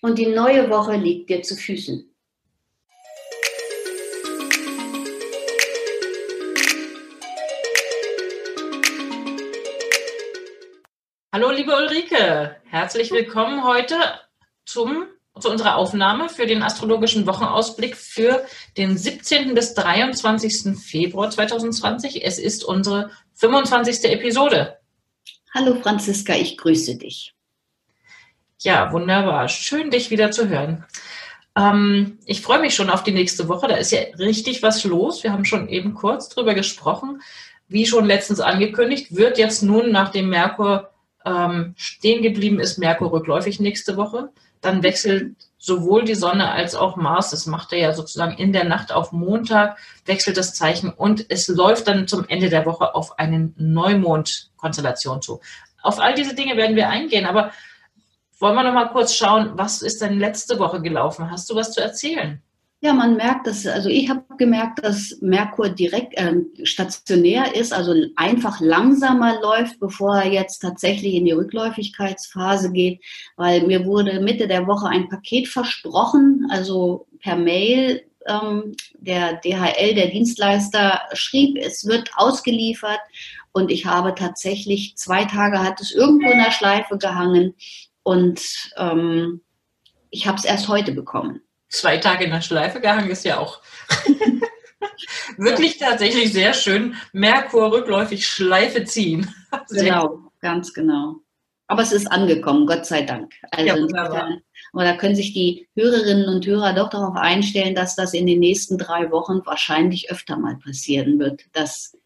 und die neue Woche liegt dir zu Füßen. Hallo liebe Ulrike, herzlich willkommen heute zum, zu unserer Aufnahme für den astrologischen Wochenausblick für den 17. bis 23. Februar 2020. Es ist unsere 25. Episode. Hallo Franziska, ich grüße dich. Ja, wunderbar. Schön, dich wieder zu hören. Ähm, ich freue mich schon auf die nächste Woche. Da ist ja richtig was los. Wir haben schon eben kurz drüber gesprochen. Wie schon letztens angekündigt, wird jetzt nun, nachdem Merkur ähm, stehen geblieben ist, Merkur rückläufig nächste Woche. Dann wechselt sowohl die Sonne als auch Mars, das macht er ja sozusagen in der Nacht auf Montag, wechselt das Zeichen und es läuft dann zum Ende der Woche auf eine Neumond-Konstellation zu. Auf all diese Dinge werden wir eingehen, aber wollen wir noch mal kurz schauen, was ist denn letzte Woche gelaufen? Hast du was zu erzählen? Ja, man merkt, dass, also ich habe gemerkt, dass Merkur direkt äh, stationär ist, also einfach langsamer läuft, bevor er jetzt tatsächlich in die Rückläufigkeitsphase geht, weil mir wurde Mitte der Woche ein Paket versprochen, also per Mail. Ähm, der DHL, der Dienstleister, schrieb, es wird ausgeliefert und ich habe tatsächlich zwei Tage hat es irgendwo in der Schleife gehangen und ähm, ich habe es erst heute bekommen. Zwei Tage in der Schleife gehangen ist ja auch wirklich tatsächlich sehr schön. Merkur rückläufig Schleife ziehen. Genau, ganz genau. Aber es ist angekommen, Gott sei Dank. Also ja, wunderbar. Aber da können sich die Hörerinnen und Hörer doch darauf einstellen, dass das in den nächsten drei Wochen wahrscheinlich öfter mal passieren wird, dass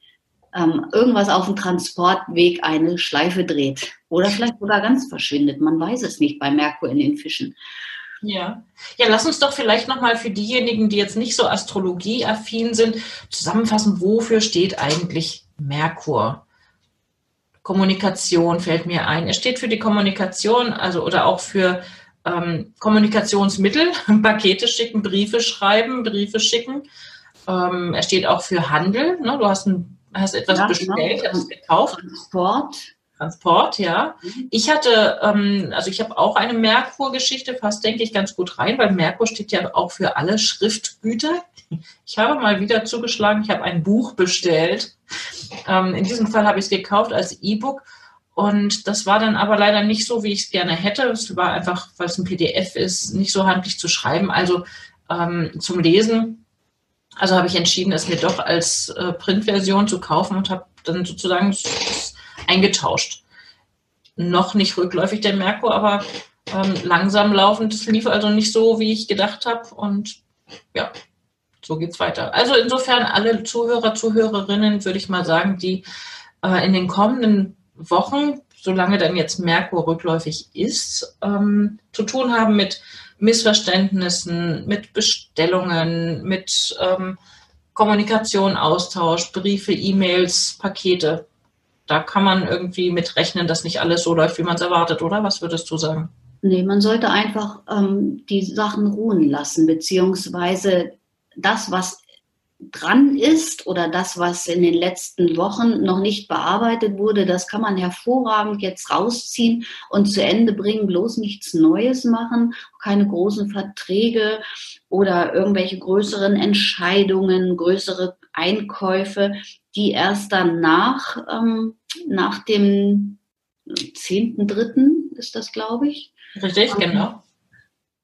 ähm, irgendwas auf dem Transportweg eine Schleife dreht oder vielleicht sogar ganz verschwindet. Man weiß es nicht bei Merkur in den Fischen. Ja. ja, lass uns doch vielleicht nochmal für diejenigen, die jetzt nicht so astrologieaffin sind, zusammenfassen, wofür steht eigentlich Merkur? Kommunikation fällt mir ein. Er steht für die Kommunikation, also oder auch für ähm, Kommunikationsmittel, Pakete schicken, Briefe schreiben, Briefe schicken. Ähm, er steht auch für Handel. Ne? Du hast ein hast etwas ja, bestellt, genau. hast gekauft. Transport. Transport, ja. Mhm. Ich hatte, ähm, also ich habe auch eine Merkur-Geschichte, fast denke ich ganz gut rein, weil Merkur steht ja auch für alle Schriftgüter. Ich habe mal wieder zugeschlagen, ich habe ein Buch bestellt. Ähm, in diesem Fall habe ich es gekauft als E-Book. Und das war dann aber leider nicht so, wie ich es gerne hätte. Es war einfach, weil es ein PDF ist, nicht so handlich zu schreiben. Also ähm, zum Lesen also habe ich entschieden, es mir doch als äh, Printversion zu kaufen und habe dann sozusagen eingetauscht. Noch nicht rückläufig der Merkur, aber ähm, langsam laufend. Es lief also nicht so, wie ich gedacht habe. Und ja, so geht's weiter. Also insofern alle Zuhörer, Zuhörerinnen, würde ich mal sagen, die äh, in den kommenden Wochen, solange dann jetzt Merkur rückläufig ist, ähm, zu tun haben mit Missverständnissen, mit Bestellungen, mit ähm, Kommunikation, Austausch, Briefe, E-Mails, Pakete. Da kann man irgendwie mit rechnen, dass nicht alles so läuft, wie man es erwartet, oder? Was würdest du sagen? Nee, man sollte einfach ähm, die Sachen ruhen lassen, beziehungsweise das, was dran ist oder das, was in den letzten Wochen noch nicht bearbeitet wurde, das kann man hervorragend jetzt rausziehen und zu Ende bringen, bloß nichts Neues machen, keine großen Verträge oder irgendwelche größeren Entscheidungen, größere Einkäufe, die erst danach, ähm, nach dem 10.3. ist das, glaube ich. Richtig, genau.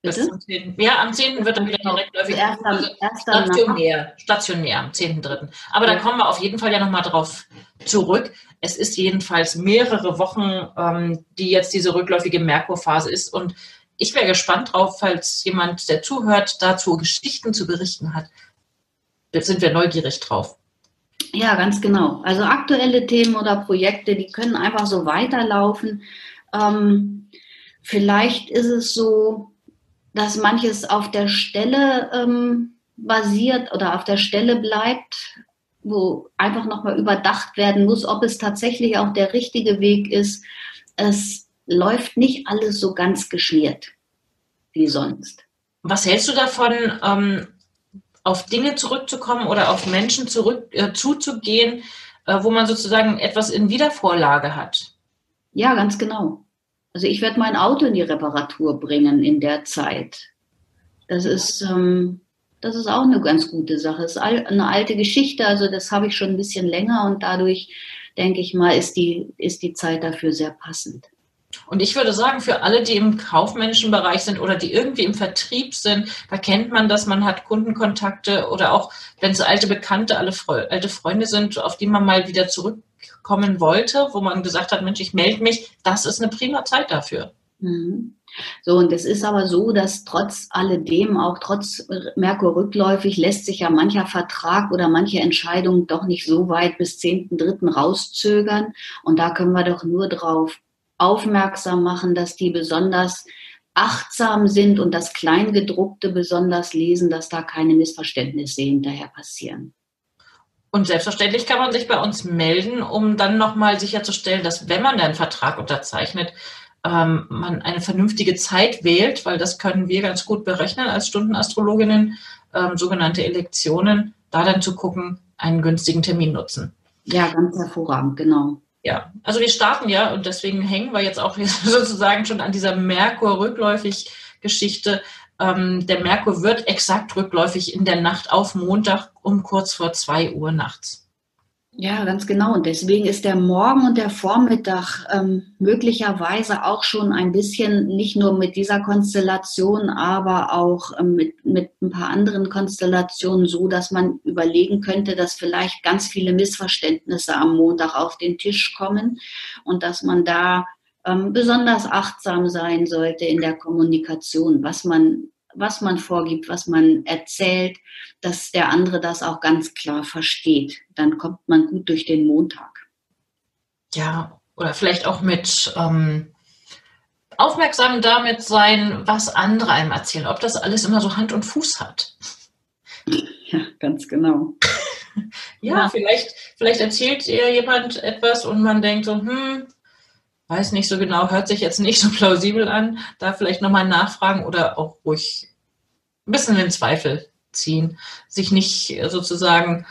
Bitte? Am 10. Ja, am 10. wird dann wieder direktläufig. Erster stationär, stationär am 10.3. Aber ja. da kommen wir auf jeden Fall ja nochmal drauf zurück. Es ist jedenfalls mehrere Wochen, ähm, die jetzt diese rückläufige Merkurphase ist. Und ich wäre gespannt drauf, falls jemand, der zuhört, dazu Geschichten zu berichten hat. Jetzt sind wir neugierig drauf. Ja, ganz genau. Also aktuelle Themen oder Projekte, die können einfach so weiterlaufen. Ähm, vielleicht ist es so, dass manches auf der Stelle ähm, basiert oder auf der Stelle bleibt, wo einfach nochmal überdacht werden muss, ob es tatsächlich auch der richtige Weg ist. Es läuft nicht alles so ganz geschmiert wie sonst. Was hältst du davon, ähm, auf Dinge zurückzukommen oder auf Menschen zurück äh, zuzugehen, äh, wo man sozusagen etwas in Wiedervorlage hat? Ja, ganz genau. Also ich werde mein Auto in die Reparatur bringen in der Zeit. Das ist, ähm, das ist auch eine ganz gute Sache. Es ist eine alte Geschichte, also das habe ich schon ein bisschen länger und dadurch denke ich mal, ist die, ist die Zeit dafür sehr passend. Und ich würde sagen, für alle, die im kaufmännischen Bereich sind oder die irgendwie im Vertrieb sind, da kennt man das, man hat Kundenkontakte oder auch, wenn es alte Bekannte, alle Fre alte Freunde sind, auf die man mal wieder zurückkommen wollte, wo man gesagt hat, Mensch, ich melde mich, das ist eine prima Zeit dafür. Mhm. So, und es ist aber so, dass trotz alledem, auch trotz Merkur rückläufig, lässt sich ja mancher Vertrag oder manche Entscheidung doch nicht so weit bis 10.3. rauszögern. Und da können wir doch nur drauf aufmerksam machen, dass die besonders achtsam sind und das Kleingedruckte besonders lesen, dass da keine Missverständnisse hinterher passieren. Und selbstverständlich kann man sich bei uns melden, um dann nochmal sicherzustellen, dass wenn man einen Vertrag unterzeichnet, ähm, man eine vernünftige Zeit wählt, weil das können wir ganz gut berechnen als Stundenastrologinnen, ähm, sogenannte Elektionen, da dann zu gucken, einen günstigen Termin nutzen. Ja, ganz hervorragend, genau. Ja, also wir starten ja und deswegen hängen wir jetzt auch sozusagen schon an dieser Merkur-Rückläufig-Geschichte. Ähm, der Merkur wird exakt rückläufig in der Nacht auf Montag um kurz vor zwei Uhr nachts. Ja, ganz genau. Und deswegen ist der Morgen und der Vormittag ähm, möglicherweise auch schon ein bisschen nicht nur mit dieser Konstellation, aber auch ähm, mit, mit ein paar anderen Konstellationen so, dass man überlegen könnte, dass vielleicht ganz viele Missverständnisse am Montag auf den Tisch kommen und dass man da ähm, besonders achtsam sein sollte in der Kommunikation, was man was man vorgibt, was man erzählt, dass der andere das auch ganz klar versteht. Dann kommt man gut durch den Montag. Ja, oder vielleicht auch mit ähm, aufmerksam damit sein, was andere einem erzählen, ob das alles immer so Hand und Fuß hat. Ja, ganz genau. ja, ja, Vielleicht, vielleicht erzählt ihr jemand etwas und man denkt so, hm, weiß nicht so genau, hört sich jetzt nicht so plausibel an, da vielleicht nochmal nachfragen oder auch ruhig ein bisschen in Zweifel ziehen, sich nicht sozusagen,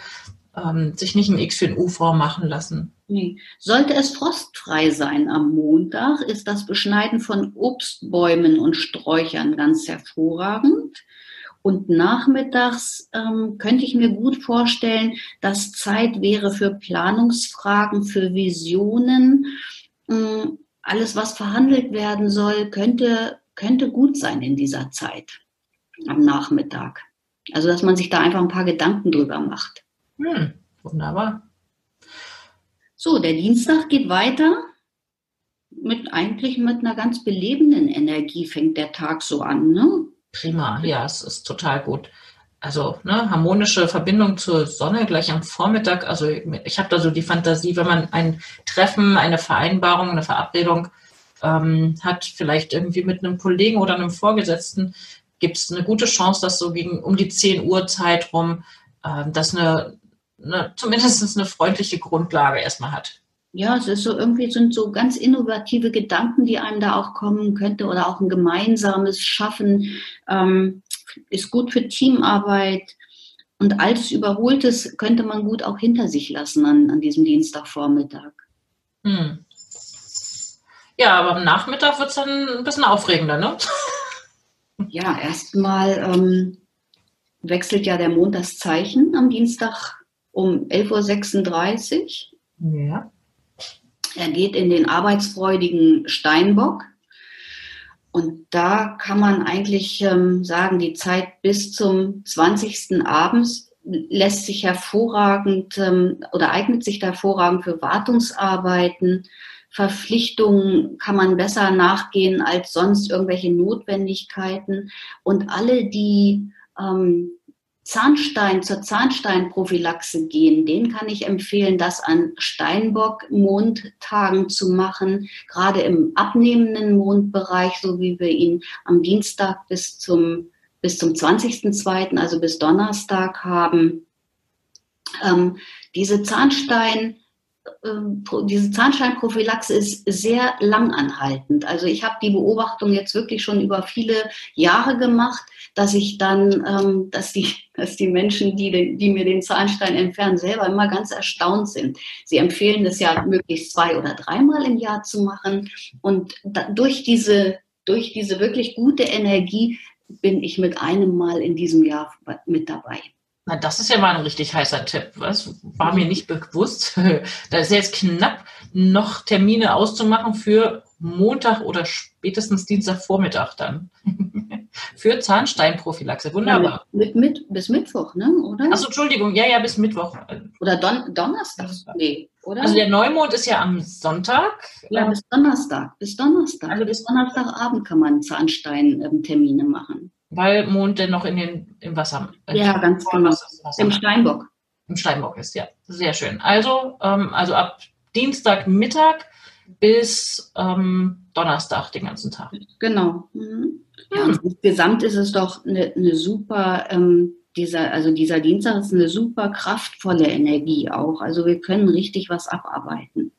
ähm, sich nicht ein X für ein U vormachen lassen. Nee. Sollte es frostfrei sein am Montag, ist das Beschneiden von Obstbäumen und Sträuchern ganz hervorragend. Und nachmittags ähm, könnte ich mir gut vorstellen, dass Zeit wäre für Planungsfragen, für Visionen, alles, was verhandelt werden soll, könnte, könnte gut sein in dieser Zeit am Nachmittag. Also, dass man sich da einfach ein paar Gedanken drüber macht. Hm, wunderbar. So, der Dienstag geht weiter. Mit eigentlich mit einer ganz belebenden Energie fängt der Tag so an. Ne? Prima, ja, es ist total gut also ne, harmonische Verbindung zur Sonne gleich am Vormittag. Also ich habe da so die Fantasie, wenn man ein Treffen, eine Vereinbarung, eine Verabredung ähm, hat, vielleicht irgendwie mit einem Kollegen oder einem Vorgesetzten, gibt es eine gute Chance, dass so gegen um die 10 Uhr Zeit rum, äh, dass eine, eine zumindest eine freundliche Grundlage erstmal hat. Ja, es ist so irgendwie sind so ganz innovative Gedanken, die einem da auch kommen könnte oder auch ein gemeinsames Schaffen. Ähm, ist gut für Teamarbeit. Und altes Überholtes könnte man gut auch hinter sich lassen an, an diesem Dienstagvormittag. Hm. Ja, aber am Nachmittag wird es dann ein bisschen aufregender, ne? Ja, erstmal ähm, wechselt ja der Mond das Zeichen am Dienstag um 11.36 Uhr. Ja. Er geht in den arbeitsfreudigen Steinbock. Und da kann man eigentlich ähm, sagen, die Zeit bis zum 20. abends lässt sich hervorragend ähm, oder eignet sich hervorragend für Wartungsarbeiten. Verpflichtungen kann man besser nachgehen als sonst irgendwelche Notwendigkeiten. Und alle, die ähm, Zahnstein zur Zahnsteinprophylaxe gehen, den kann ich empfehlen, das an Steinbock-Mondtagen zu machen, gerade im abnehmenden Mondbereich, so wie wir ihn am Dienstag bis zum, bis zum 20.02., also bis Donnerstag haben. Ähm, diese Zahnstein, diese Zahnsteinprophylaxe ist sehr langanhaltend. Also ich habe die Beobachtung jetzt wirklich schon über viele Jahre gemacht, dass ich dann, ähm, dass die, dass die Menschen, die, die mir den Zahnstein entfernen, selber immer ganz erstaunt sind. Sie empfehlen es ja möglichst zwei oder dreimal im Jahr zu machen und durch diese, durch diese wirklich gute Energie bin ich mit einem Mal in diesem Jahr mit dabei. Na, das ist ja mal ein richtig heißer Tipp. Was war mir nicht bewusst. da ist jetzt knapp noch Termine auszumachen für Montag oder spätestens Dienstagvormittag dann. für Zahnsteinprophylaxe. Wunderbar. Ja, mit, mit, bis Mittwoch, ne? oder? Achso, Entschuldigung, ja, ja, bis Mittwoch. Oder Don Donnerstag? Nee, oder? Also der Neumond ist ja am Sonntag. Ja, bis Donnerstag. Bis Donnerstag. Also bis Donnerstagabend kann man Zahnstein-Termine machen. Weil Mond denn noch in den, im Wasser Ja, ganz genau. Im Steinbock. Im Steinbock ist, ja. Sehr schön. Also, ähm, also ab Dienstagmittag bis ähm, Donnerstag den ganzen Tag. Genau. Mhm. Ja, und insgesamt ist es doch eine, eine super, ähm, dieser, also dieser Dienstag ist eine super kraftvolle Energie auch. Also wir können richtig was abarbeiten.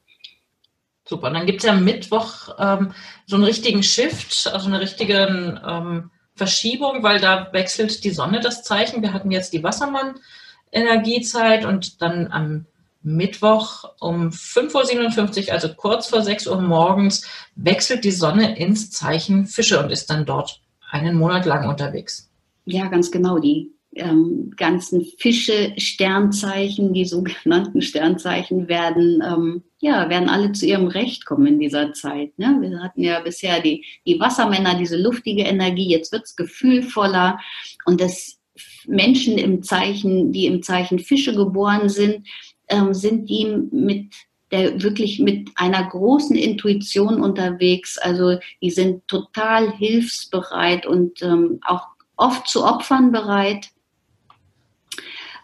Super. dann gibt es ja am Mittwoch ähm, so einen richtigen Shift, also eine richtige ähm, Verschiebung, weil da wechselt die Sonne das Zeichen. Wir hatten jetzt die Wassermann-Energiezeit und dann am Mittwoch um 5.57 Uhr, also kurz vor 6 Uhr morgens, wechselt die Sonne ins Zeichen Fische und ist dann dort einen Monat lang unterwegs. Ja, ganz genau. Die ähm, ganzen Fische, Sternzeichen, die sogenannten Sternzeichen werden, ähm, ja, werden alle zu ihrem Recht kommen in dieser Zeit. Ne? Wir hatten ja bisher die, die Wassermänner, diese luftige Energie, jetzt wird es gefühlvoller und das Menschen im Zeichen, die im Zeichen Fische geboren sind, ähm, sind die mit der wirklich mit einer großen Intuition unterwegs. Also die sind total hilfsbereit und ähm, auch oft zu Opfern bereit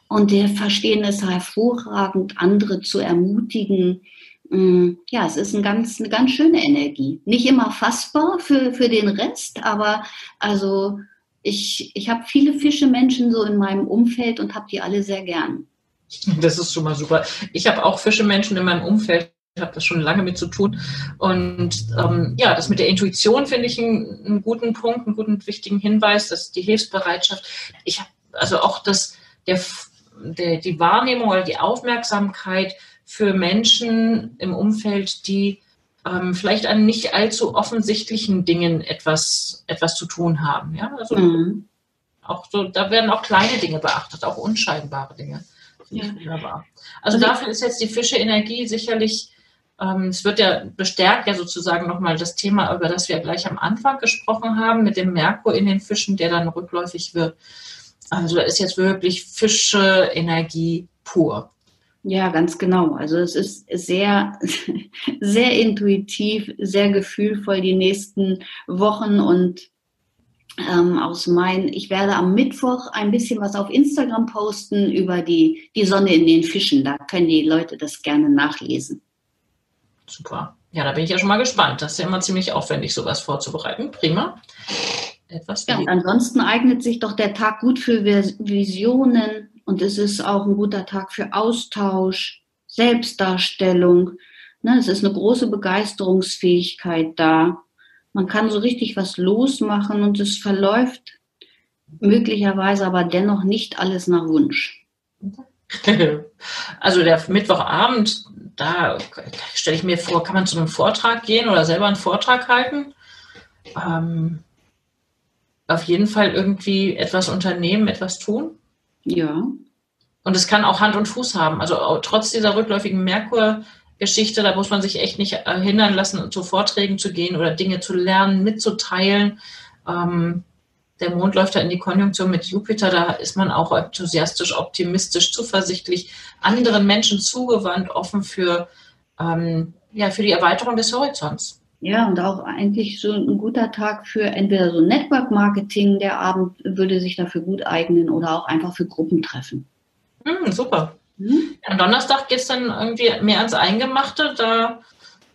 und wir verstehen es hervorragend, andere zu ermutigen. Mm, ja, es ist ein ganz, eine ganz schöne Energie. Nicht immer fassbar für, für den Rest, aber also ich, ich habe viele Fischemenschen so in meinem Umfeld und habe die alle sehr gern. Das ist schon mal super. Ich habe auch Fischemenschen in meinem Umfeld, ich habe das schon lange mit zu tun. Und ähm, ja, das mit der Intuition finde ich einen, einen, guten Punkt, einen guten, wichtigen Hinweis, dass die Hilfsbereitschaft. Ich habe also auch das, der der, die Wahrnehmung oder die Aufmerksamkeit für Menschen im Umfeld, die ähm, vielleicht an nicht allzu offensichtlichen Dingen etwas, etwas zu tun haben. Ja? Also mhm. auch so, da werden auch kleine Dinge beachtet, auch unscheinbare Dinge. Ja. Wunderbar. Also, also dafür ist jetzt die Fische-Energie sicherlich, ähm, es wird ja bestärkt ja sozusagen nochmal das Thema, über das wir gleich am Anfang gesprochen haben, mit dem Merkur in den Fischen, der dann rückläufig wird. Also da ist jetzt wirklich Fische Energie pur. Ja, ganz genau. Also es ist sehr, sehr intuitiv, sehr gefühlvoll die nächsten Wochen und ähm, aus meinen, ich werde am Mittwoch ein bisschen was auf Instagram posten über die, die Sonne in den Fischen. Da können die Leute das gerne nachlesen. Super. Ja, da bin ich ja schon mal gespannt. Das ist ja immer ziemlich aufwendig, sowas vorzubereiten. Prima etwas. Ja, und ansonsten eignet sich doch der Tag gut für Visionen und es ist auch ein guter Tag für Austausch, Selbstdarstellung. Ne, es ist eine große Begeisterungsfähigkeit da. Man kann so richtig was losmachen und es verläuft möglicherweise aber dennoch nicht alles nach Wunsch. Also der Mittwochabend, da stelle ich mir vor, kann man zu einem Vortrag gehen oder selber einen Vortrag halten. Ähm, auf jeden Fall irgendwie etwas unternehmen, etwas tun. Ja. Und es kann auch Hand und Fuß haben. Also trotz dieser rückläufigen Merkur-Geschichte, da muss man sich echt nicht äh, hindern lassen, zu Vorträgen zu gehen oder Dinge zu lernen, mitzuteilen. Ähm, der Mond läuft da in die Konjunktion mit Jupiter, da ist man auch enthusiastisch, optimistisch, zuversichtlich, anderen Menschen zugewandt, offen für, ähm, ja, für die Erweiterung des Horizonts. Ja, und auch eigentlich so ein guter Tag für entweder so Network Marketing, der Abend würde sich dafür gut eignen oder auch einfach für Gruppentreffen. Hm, super. Hm? Am Donnerstag geht es dann irgendwie mehr ans Eingemachte. Da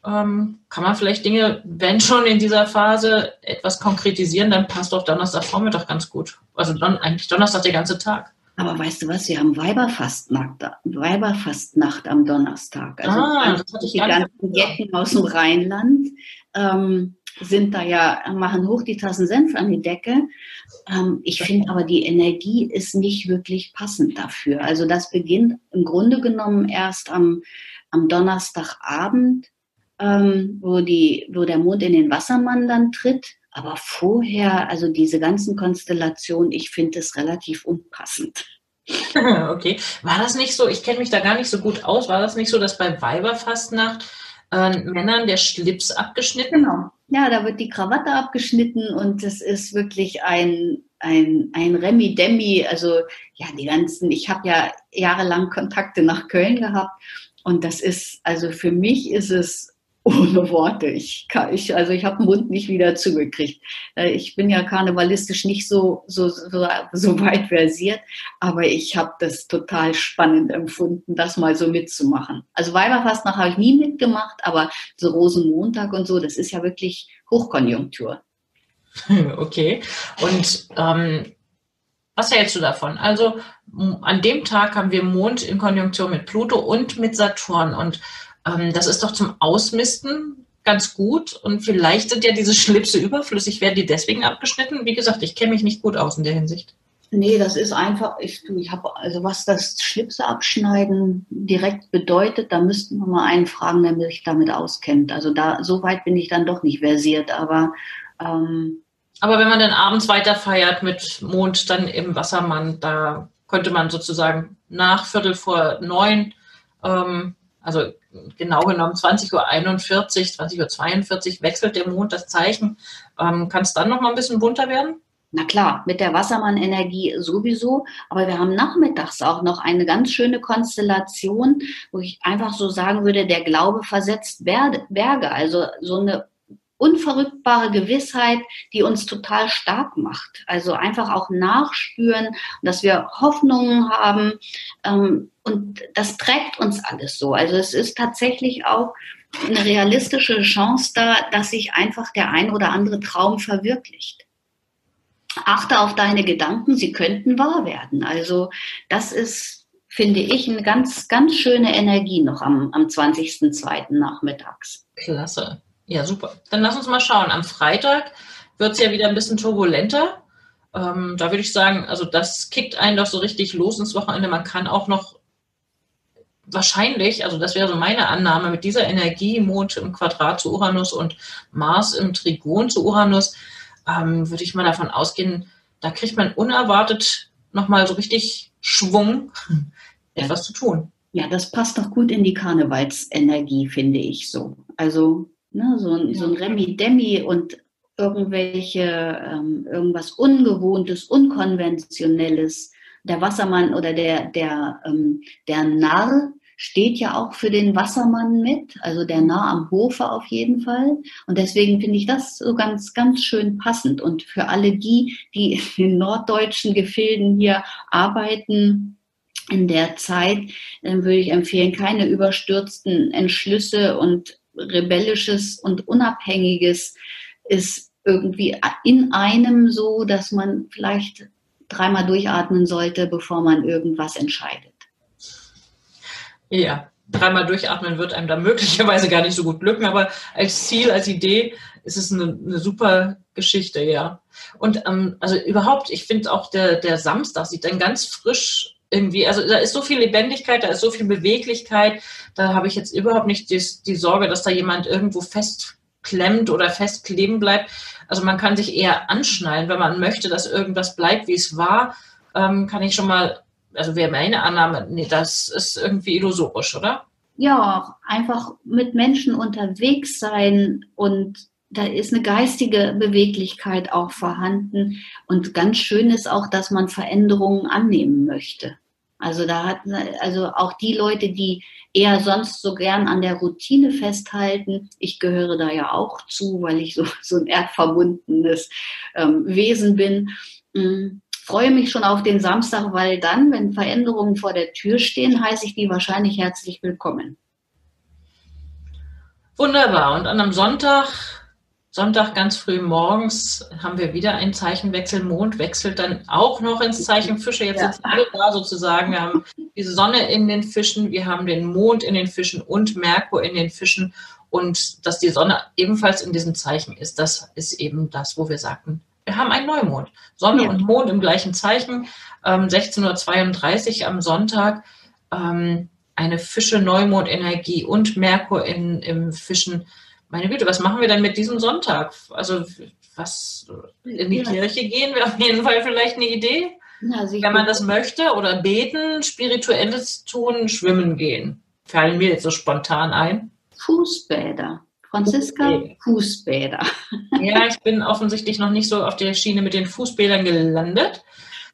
ähm, kann man vielleicht Dinge, wenn schon in dieser Phase, etwas konkretisieren, dann passt auch Donnerstagvormittag ganz gut. Also don, eigentlich Donnerstag der ganze Tag. Aber weißt du was, wir haben Weiberfastnacht, Weiberfastnacht am Donnerstag. Also ah, die ganzen Jecken aus dem Rheinland ähm, sind da ja, machen hoch die Tassen Senf an die Decke. Ähm, ich finde aber, die Energie ist nicht wirklich passend dafür. Also das beginnt im Grunde genommen erst am, am Donnerstagabend, ähm, wo, die, wo der Mond in den Wassermann dann tritt. Aber vorher, also diese ganzen Konstellationen, ich finde es relativ unpassend. Okay. War das nicht so, ich kenne mich da gar nicht so gut aus, war das nicht so, dass bei Weiberfastnacht äh, Männern der Schlips abgeschnitten? Genau. Ja, da wird die Krawatte abgeschnitten und es ist wirklich ein, ein, ein Remi-Demi. Also ja, die ganzen, ich habe ja jahrelang Kontakte nach Köln gehabt und das ist, also für mich ist es ohne Worte. Ich, kann, ich, also ich habe den Mund nicht wieder zugekriegt. Äh, ich bin ja karnevalistisch nicht so, so, so, weit versiert, aber ich habe das total spannend empfunden, das mal so mitzumachen. Also Weiberfastnacht habe ich nie mitgemacht, aber so Rosenmontag und so, das ist ja wirklich Hochkonjunktur. Okay. Und ähm, was hältst du davon? Also an dem Tag haben wir Mond in Konjunktion mit Pluto und mit Saturn und ähm, das ist doch zum Ausmisten ganz gut und vielleicht sind ja diese Schlipse überflüssig, werden die deswegen abgeschnitten? Wie gesagt, ich kenne mich nicht gut aus in der Hinsicht. Nee, das ist einfach, ich, ich habe, also was das Schlipse abschneiden direkt bedeutet, da müssten wir mal einen fragen, der sich damit auskennt. Also da, so weit bin ich dann doch nicht versiert, aber ähm, aber wenn man dann abends weiter feiert mit Mond dann im Wassermann, da könnte man sozusagen nach Viertel vor neun ähm, also genau genommen 20.41 Uhr, 20.42 Uhr wechselt der Mond das Zeichen. Ähm, Kann es dann noch mal ein bisschen bunter werden? Na klar, mit der Wassermann-Energie sowieso, aber wir haben nachmittags auch noch eine ganz schöne Konstellation, wo ich einfach so sagen würde, der Glaube versetzt Berge, also so eine unverrückbare Gewissheit, die uns total stark macht. Also einfach auch nachspüren, dass wir Hoffnungen haben. Ähm, und das trägt uns alles so. Also es ist tatsächlich auch eine realistische Chance da, dass sich einfach der ein oder andere Traum verwirklicht. Achte auf deine Gedanken, sie könnten wahr werden. Also das ist, finde ich, eine ganz, ganz schöne Energie noch am, am 20.02. nachmittags. Klasse. Ja, super. Dann lass uns mal schauen. Am Freitag wird es ja wieder ein bisschen turbulenter. Ähm, da würde ich sagen, also das kickt einen doch so richtig los ins Wochenende. Man kann auch noch wahrscheinlich, also das wäre so meine Annahme, mit dieser Energie, Mond im Quadrat zu Uranus und Mars im Trigon zu Uranus, ähm, würde ich mal davon ausgehen, da kriegt man unerwartet nochmal so richtig Schwung, etwas zu tun. Ja, das passt doch gut in die Karnevalsenergie, finde ich so. Also Ne? So, ein, so ein Remi-Demi und irgendwelche, ähm, irgendwas Ungewohntes, Unkonventionelles. Der Wassermann oder der, der, ähm, der Narr steht ja auch für den Wassermann mit, also der Narr am Hofe auf jeden Fall. Und deswegen finde ich das so ganz, ganz schön passend. Und für alle die, die in den norddeutschen Gefilden hier arbeiten, in der Zeit, dann würde ich empfehlen, keine überstürzten Entschlüsse und rebellisches und unabhängiges ist irgendwie in einem so, dass man vielleicht dreimal durchatmen sollte, bevor man irgendwas entscheidet. Ja, dreimal durchatmen wird einem da möglicherweise gar nicht so gut glücken, aber als Ziel, als Idee ist es eine, eine super Geschichte, ja. Und ähm, also überhaupt, ich finde auch der, der Samstag sieht dann ganz frisch irgendwie, also da ist so viel Lebendigkeit, da ist so viel Beweglichkeit, da habe ich jetzt überhaupt nicht die, die Sorge, dass da jemand irgendwo festklemmt oder festkleben bleibt. Also man kann sich eher anschnallen, wenn man möchte, dass irgendwas bleibt, wie es war, ähm, kann ich schon mal, also wäre meine Annahme, nee, das ist irgendwie illusorisch, oder? Ja, einfach mit Menschen unterwegs sein und da ist eine geistige Beweglichkeit auch vorhanden. Und ganz schön ist auch, dass man Veränderungen annehmen möchte. Also da hat, also auch die Leute, die eher sonst so gern an der Routine festhalten, ich gehöre da ja auch zu, weil ich so, so ein erdverbundenes ähm, Wesen bin, ähm, freue mich schon auf den Samstag, weil dann, wenn Veränderungen vor der Tür stehen, heiße ich die wahrscheinlich herzlich willkommen. Wunderbar. Und an einem Sonntag Sonntag ganz früh morgens haben wir wieder einen Zeichenwechsel. Mond wechselt dann auch noch ins Zeichen Fische. Jetzt ja. sind alle da sozusagen. Wir haben die Sonne in den Fischen, wir haben den Mond in den Fischen und Merkur in den Fischen. Und dass die Sonne ebenfalls in diesem Zeichen ist, das ist eben das, wo wir sagten, wir haben einen Neumond. Sonne ja. und Mond im gleichen Zeichen. Ähm, 16.32 Uhr am Sonntag. Ähm, eine Fische-Neumond-Energie und Merkur in, im Fischen meine Güte, was machen wir denn mit diesem Sonntag? Also was in die ja. Kirche gehen wäre auf jeden Fall vielleicht eine Idee. Also Wenn man das möchte oder beten, spirituelles tun, schwimmen gehen. Fallen mir jetzt so spontan ein. Fußbäder. Franziska, okay. Fußbäder. Ja, ich bin offensichtlich noch nicht so auf der Schiene mit den Fußbädern gelandet.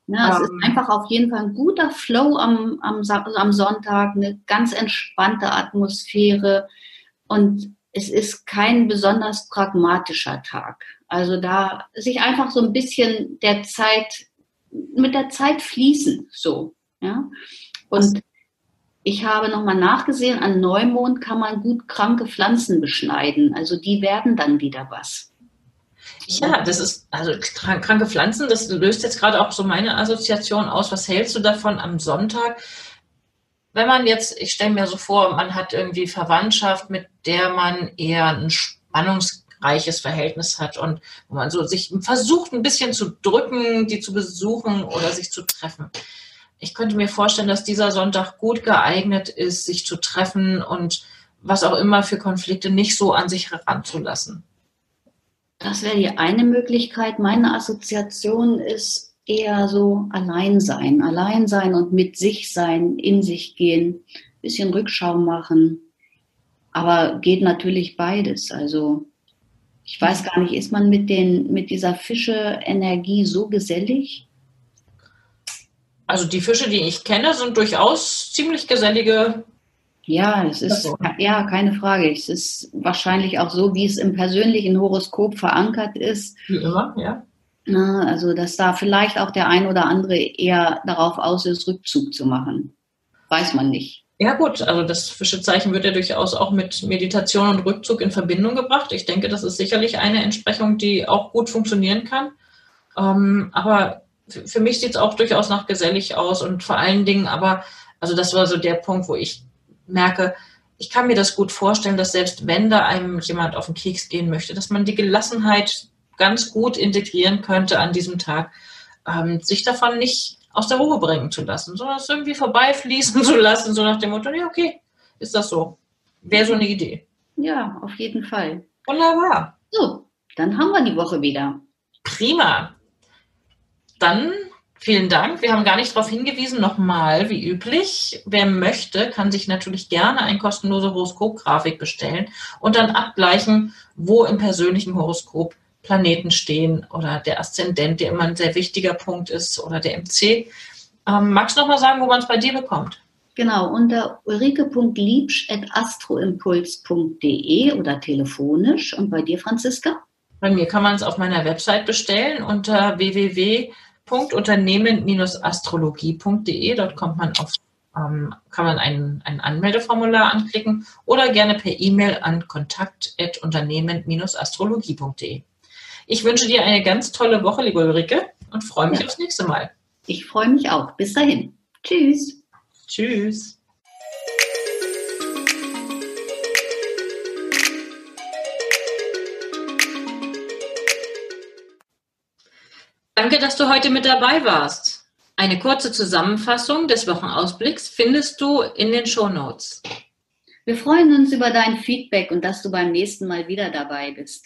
Ja, es um, ist ähm. einfach auf jeden Fall ein guter Flow am, am, am Sonntag, eine ganz entspannte Atmosphäre. Und es ist kein besonders pragmatischer Tag. Also da sich einfach so ein bisschen der Zeit, mit der Zeit fließen, so, ja. Und ich habe nochmal nachgesehen, an Neumond kann man gut kranke Pflanzen beschneiden. Also die werden dann wieder was. Ja, das ist, also kranke Pflanzen, das löst jetzt gerade auch so meine Assoziation aus. Was hältst du davon am Sonntag? Wenn man jetzt, ich stelle mir so vor, man hat irgendwie Verwandtschaft, mit der man eher ein spannungsreiches Verhältnis hat und wo man so sich versucht, ein bisschen zu drücken, die zu besuchen oder sich zu treffen. Ich könnte mir vorstellen, dass dieser Sonntag gut geeignet ist, sich zu treffen und was auch immer für Konflikte nicht so an sich heranzulassen. Das wäre die eine Möglichkeit. Meine Assoziation ist, eher so allein sein, allein sein und mit sich sein, in sich gehen, bisschen Rückschau machen. Aber geht natürlich beides. Also ich weiß gar nicht, ist man mit den mit dieser Fische-Energie so gesellig? Also die Fische, die ich kenne, sind durchaus ziemlich gesellige. Ja, es ist ja keine Frage. Es ist wahrscheinlich auch so, wie es im persönlichen Horoskop verankert ist. Wie immer, ja. Ne, also, dass da vielleicht auch der ein oder andere eher darauf aus ist, Rückzug zu machen. Weiß man nicht. Ja gut, also das Fischezeichen wird ja durchaus auch mit Meditation und Rückzug in Verbindung gebracht. Ich denke, das ist sicherlich eine Entsprechung, die auch gut funktionieren kann. Ähm, aber für mich sieht es auch durchaus nach gesellig aus und vor allen Dingen aber, also das war so der Punkt, wo ich merke, ich kann mir das gut vorstellen, dass selbst wenn da einem jemand auf den Keks gehen möchte, dass man die Gelassenheit ganz gut integrieren könnte an diesem Tag, ähm, sich davon nicht aus der Ruhe bringen zu lassen, sondern es irgendwie vorbeifließen zu lassen, so nach dem Motto, ja, okay, ist das so. Wäre so eine Idee. Ja, auf jeden Fall. Wunderbar. So, dann haben wir die Woche wieder. Prima. Dann vielen Dank. Wir haben gar nicht darauf hingewiesen, nochmal, wie üblich. Wer möchte, kann sich natürlich gerne eine kostenlose Horoskopgrafik bestellen und dann abgleichen, wo im persönlichen Horoskop Planeten stehen oder der Aszendent, der immer ein sehr wichtiger Punkt ist, oder der MC. Ähm, magst du noch mal sagen, wo man es bei dir bekommt? Genau, unter ulrike.liebsch.astroimpuls.de oder telefonisch. Und bei dir, Franziska? Bei mir kann man es auf meiner Website bestellen unter www.unternehmen-astrologie.de. Dort kommt man auf, ähm, kann man ein, ein Anmeldeformular anklicken oder gerne per E-Mail an kontakt.unternehmen-astrologie.de. Ich wünsche dir eine ganz tolle Woche, liebe Ulrike, und freue mich ja. aufs nächste Mal. Ich freue mich auch. Bis dahin. Tschüss. Tschüss. Danke, dass du heute mit dabei warst. Eine kurze Zusammenfassung des Wochenausblicks findest du in den Show Notes. Wir freuen uns über dein Feedback und dass du beim nächsten Mal wieder dabei bist.